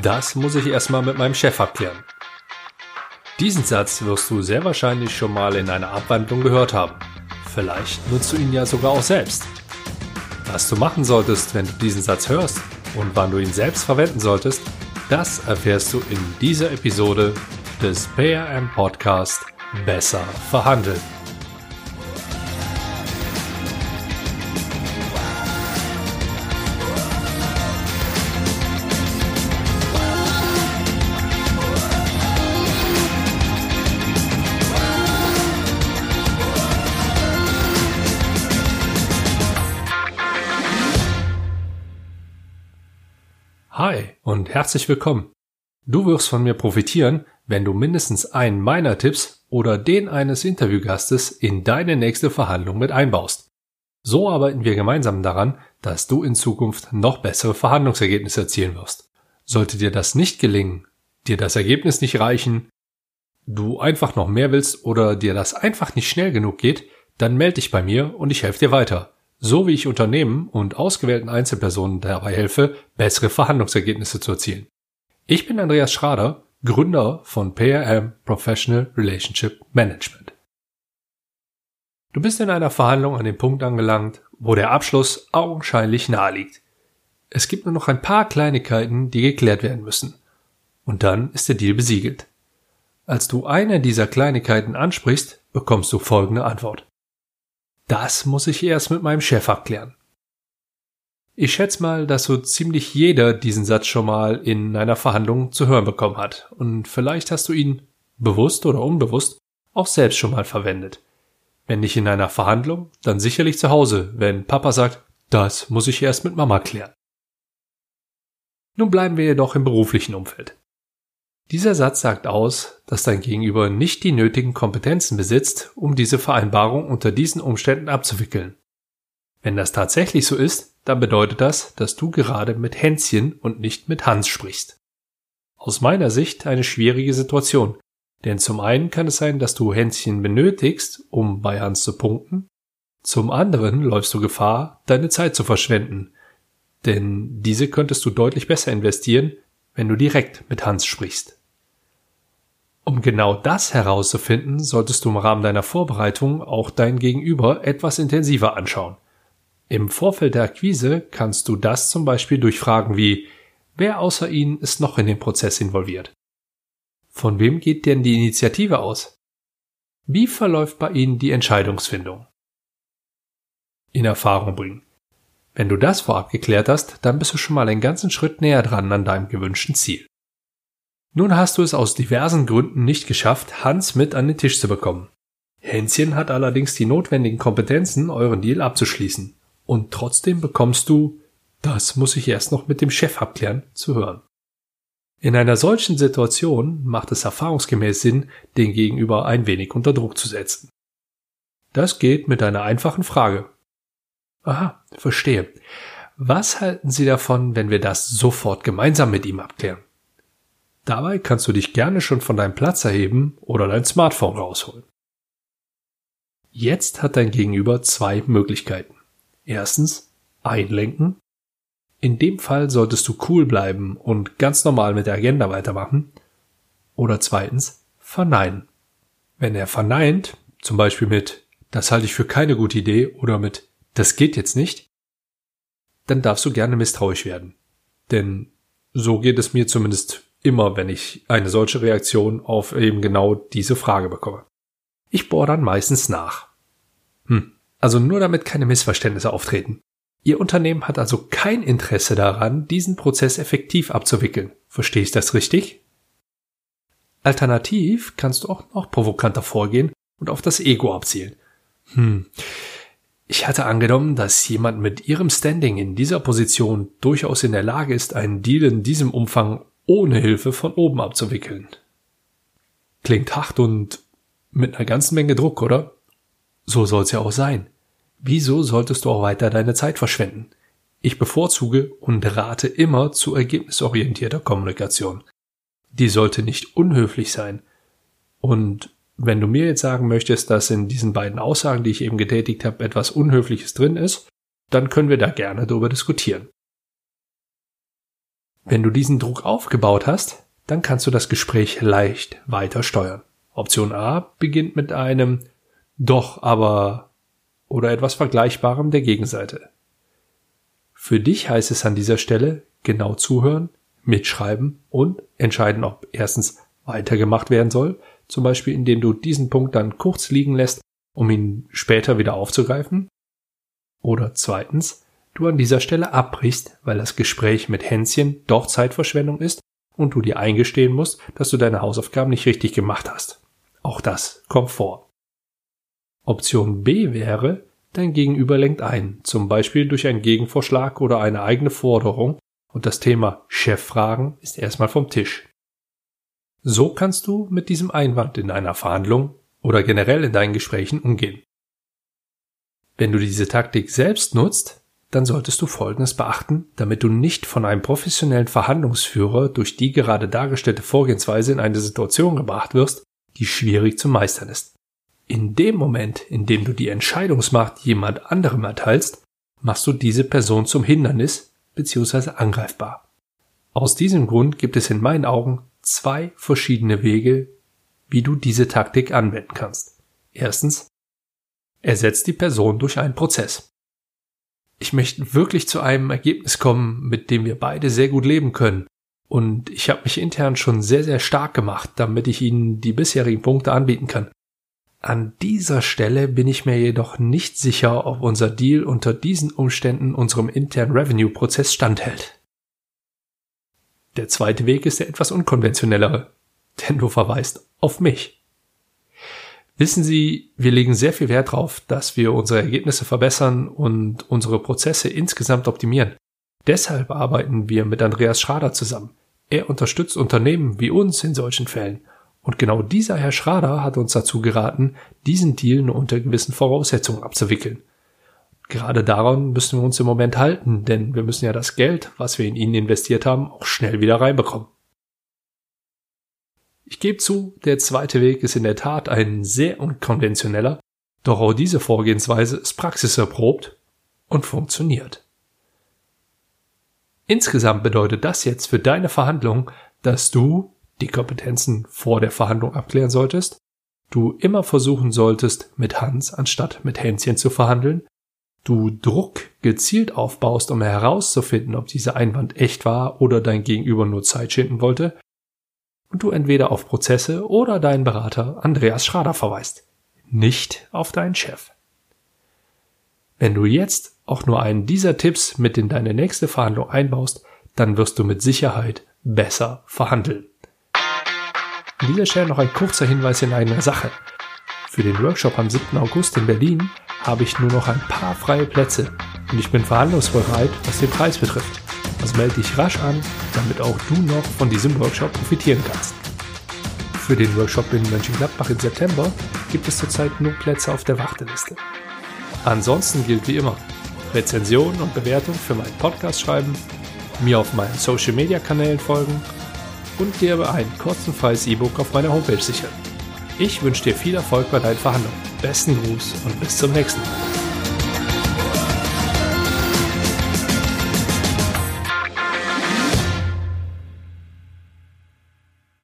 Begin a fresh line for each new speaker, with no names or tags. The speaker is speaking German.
Das muss ich erstmal mit meinem Chef abklären. Diesen Satz wirst du sehr wahrscheinlich schon mal in einer Abwandlung gehört haben. Vielleicht nutzt du ihn ja sogar auch selbst. Was du machen solltest, wenn du diesen Satz hörst und wann du ihn selbst verwenden solltest, das erfährst du in dieser Episode des PRM Podcast Besser verhandeln. Hi und herzlich willkommen. Du wirst von mir profitieren, wenn du mindestens einen meiner Tipps oder den eines Interviewgastes in deine nächste Verhandlung mit einbaust. So arbeiten wir gemeinsam daran, dass du in Zukunft noch bessere Verhandlungsergebnisse erzielen wirst. Sollte dir das nicht gelingen, dir das Ergebnis nicht reichen, du einfach noch mehr willst oder dir das einfach nicht schnell genug geht, dann melde dich bei mir und ich helfe dir weiter so wie ich Unternehmen und ausgewählten Einzelpersonen dabei helfe, bessere Verhandlungsergebnisse zu erzielen. Ich bin Andreas Schrader, Gründer von PRM Professional Relationship Management. Du bist in einer Verhandlung an dem Punkt angelangt, wo der Abschluss augenscheinlich nahe liegt. Es gibt nur noch ein paar Kleinigkeiten, die geklärt werden müssen. Und dann ist der Deal besiegelt. Als du eine dieser Kleinigkeiten ansprichst, bekommst du folgende Antwort. Das muss ich erst mit meinem Chef abklären. Ich schätze mal, dass so ziemlich jeder diesen Satz schon mal in einer Verhandlung zu hören bekommen hat. Und vielleicht hast du ihn, bewusst oder unbewusst, auch selbst schon mal verwendet. Wenn nicht in einer Verhandlung, dann sicherlich zu Hause, wenn Papa sagt, das muss ich erst mit Mama klären. Nun bleiben wir jedoch im beruflichen Umfeld. Dieser Satz sagt aus, dass dein Gegenüber nicht die nötigen Kompetenzen besitzt, um diese Vereinbarung unter diesen Umständen abzuwickeln. Wenn das tatsächlich so ist, dann bedeutet das, dass du gerade mit Hänschen und nicht mit Hans sprichst. Aus meiner Sicht eine schwierige Situation, denn zum einen kann es sein, dass du Hänschen benötigst, um bei Hans zu punkten, zum anderen läufst du Gefahr, deine Zeit zu verschwenden, denn diese könntest du deutlich besser investieren, wenn du direkt mit Hans sprichst. Um genau das herauszufinden, solltest du im Rahmen deiner Vorbereitung auch dein Gegenüber etwas intensiver anschauen. Im Vorfeld der Akquise kannst du das zum Beispiel durch Fragen wie Wer außer Ihnen ist noch in den Prozess involviert? Von wem geht denn die Initiative aus? Wie verläuft bei Ihnen die Entscheidungsfindung? In Erfahrung bringen. Wenn du das vorab geklärt hast, dann bist du schon mal einen ganzen Schritt näher dran an deinem gewünschten Ziel. Nun hast du es aus diversen Gründen nicht geschafft, Hans mit an den Tisch zu bekommen. Hänschen hat allerdings die notwendigen Kompetenzen, euren Deal abzuschließen. Und trotzdem bekommst du, das muss ich erst noch mit dem Chef abklären, zu hören. In einer solchen Situation macht es erfahrungsgemäß Sinn, den Gegenüber ein wenig unter Druck zu setzen. Das geht mit einer einfachen Frage. Aha, verstehe. Was halten Sie davon, wenn wir das sofort gemeinsam mit ihm abklären? Dabei kannst du dich gerne schon von deinem Platz erheben oder dein Smartphone rausholen. Jetzt hat dein Gegenüber zwei Möglichkeiten. Erstens, einlenken. In dem Fall solltest du cool bleiben und ganz normal mit der Agenda weitermachen. Oder zweitens, verneinen. Wenn er verneint, zum Beispiel mit das halte ich für keine gute Idee oder mit das geht jetzt nicht, dann darfst du gerne misstrauisch werden. Denn so geht es mir zumindest immer, wenn ich eine solche Reaktion auf eben genau diese Frage bekomme. Ich bohre dann meistens nach. Hm, also nur damit keine Missverständnisse auftreten. Ihr Unternehmen hat also kein Interesse daran, diesen Prozess effektiv abzuwickeln. Verstehe ich das richtig? Alternativ kannst du auch noch provokanter vorgehen und auf das Ego abzielen. Hm. Ich hatte angenommen, dass jemand mit ihrem Standing in dieser Position durchaus in der Lage ist, einen Deal in diesem Umfang ohne Hilfe von oben abzuwickeln. Klingt hart und mit einer ganzen Menge Druck, oder? So soll's ja auch sein. Wieso solltest du auch weiter deine Zeit verschwenden? Ich bevorzuge und rate immer zu ergebnisorientierter Kommunikation. Die sollte nicht unhöflich sein. Und wenn du mir jetzt sagen möchtest, dass in diesen beiden Aussagen, die ich eben getätigt habe, etwas Unhöfliches drin ist, dann können wir da gerne darüber diskutieren. Wenn du diesen Druck aufgebaut hast, dann kannst du das Gespräch leicht weiter steuern. Option A beginnt mit einem Doch, aber oder etwas Vergleichbarem der Gegenseite. Für dich heißt es an dieser Stelle genau zuhören, mitschreiben und entscheiden, ob erstens weitergemacht werden soll, zum Beispiel indem du diesen Punkt dann kurz liegen lässt, um ihn später wieder aufzugreifen, oder zweitens, du an dieser Stelle abbrichst, weil das Gespräch mit Hänschen doch Zeitverschwendung ist und du dir eingestehen musst, dass du deine Hausaufgaben nicht richtig gemacht hast. Auch das kommt vor. Option B wäre, dein Gegenüber lenkt ein, zum Beispiel durch einen Gegenvorschlag oder eine eigene Forderung, und das Thema Cheffragen ist erstmal vom Tisch. So kannst du mit diesem Einwand in einer Verhandlung oder generell in deinen Gesprächen umgehen. Wenn du diese Taktik selbst nutzt, dann solltest du Folgendes beachten, damit du nicht von einem professionellen Verhandlungsführer durch die gerade dargestellte Vorgehensweise in eine Situation gebracht wirst, die schwierig zu meistern ist. In dem Moment, in dem du die Entscheidungsmacht jemand anderem erteilst, machst du diese Person zum Hindernis bzw. angreifbar. Aus diesem Grund gibt es in meinen Augen zwei verschiedene Wege, wie du diese Taktik anwenden kannst. Erstens, ersetzt die Person durch einen Prozess. Ich möchte wirklich zu einem Ergebnis kommen, mit dem wir beide sehr gut leben können. Und ich habe mich intern schon sehr, sehr stark gemacht, damit ich Ihnen die bisherigen Punkte anbieten kann. An dieser Stelle bin ich mir jedoch nicht sicher, ob unser Deal unter diesen Umständen unserem internen Revenue-Prozess standhält. Der zweite Weg ist der etwas unkonventionellere, denn du verweist auf mich. Wissen Sie, wir legen sehr viel Wert darauf, dass wir unsere Ergebnisse verbessern und unsere Prozesse insgesamt optimieren. Deshalb arbeiten wir mit Andreas Schrader zusammen. Er unterstützt Unternehmen wie uns in solchen Fällen und genau dieser Herr Schrader hat uns dazu geraten, diesen Deal nur unter gewissen Voraussetzungen abzuwickeln. Gerade daran müssen wir uns im Moment halten, denn wir müssen ja das Geld, was wir in ihn investiert haben, auch schnell wieder reinbekommen. Ich gebe zu, der zweite Weg ist in der Tat ein sehr unkonventioneller, doch auch diese Vorgehensweise ist praxiserprobt und funktioniert. Insgesamt bedeutet das jetzt für deine Verhandlung, dass du die Kompetenzen vor der Verhandlung abklären solltest, du immer versuchen solltest, mit Hans anstatt mit Hänschen zu verhandeln, du Druck gezielt aufbaust, um herauszufinden, ob dieser Einwand echt war oder dein Gegenüber nur Zeit schinden wollte, und du entweder auf Prozesse oder deinen Berater Andreas Schrader verweist, nicht auf deinen Chef. Wenn du jetzt auch nur einen dieser Tipps mit in deine nächste Verhandlung einbaust, dann wirst du mit Sicherheit besser verhandeln. An dieser Stelle noch ein kurzer Hinweis in eigener Sache. Für den Workshop am 7. August in Berlin habe ich nur noch ein paar freie Plätze und ich bin verhandlungsbereit, was den Preis betrifft. Also melde dich rasch an, damit auch du noch von diesem Workshop profitieren kannst. Für den Workshop in Mönchengladbach im September gibt es zurzeit nur Plätze auf der Warteliste. Ansonsten gilt wie immer, Rezensionen und Bewertungen für meinen Podcast schreiben, mir auf meinen Social Media Kanälen folgen und dir ein kostenfreies E-Book auf meiner Homepage sichern. Ich wünsche dir viel Erfolg bei deinen Verhandlungen. Besten Gruß und bis zum nächsten Mal.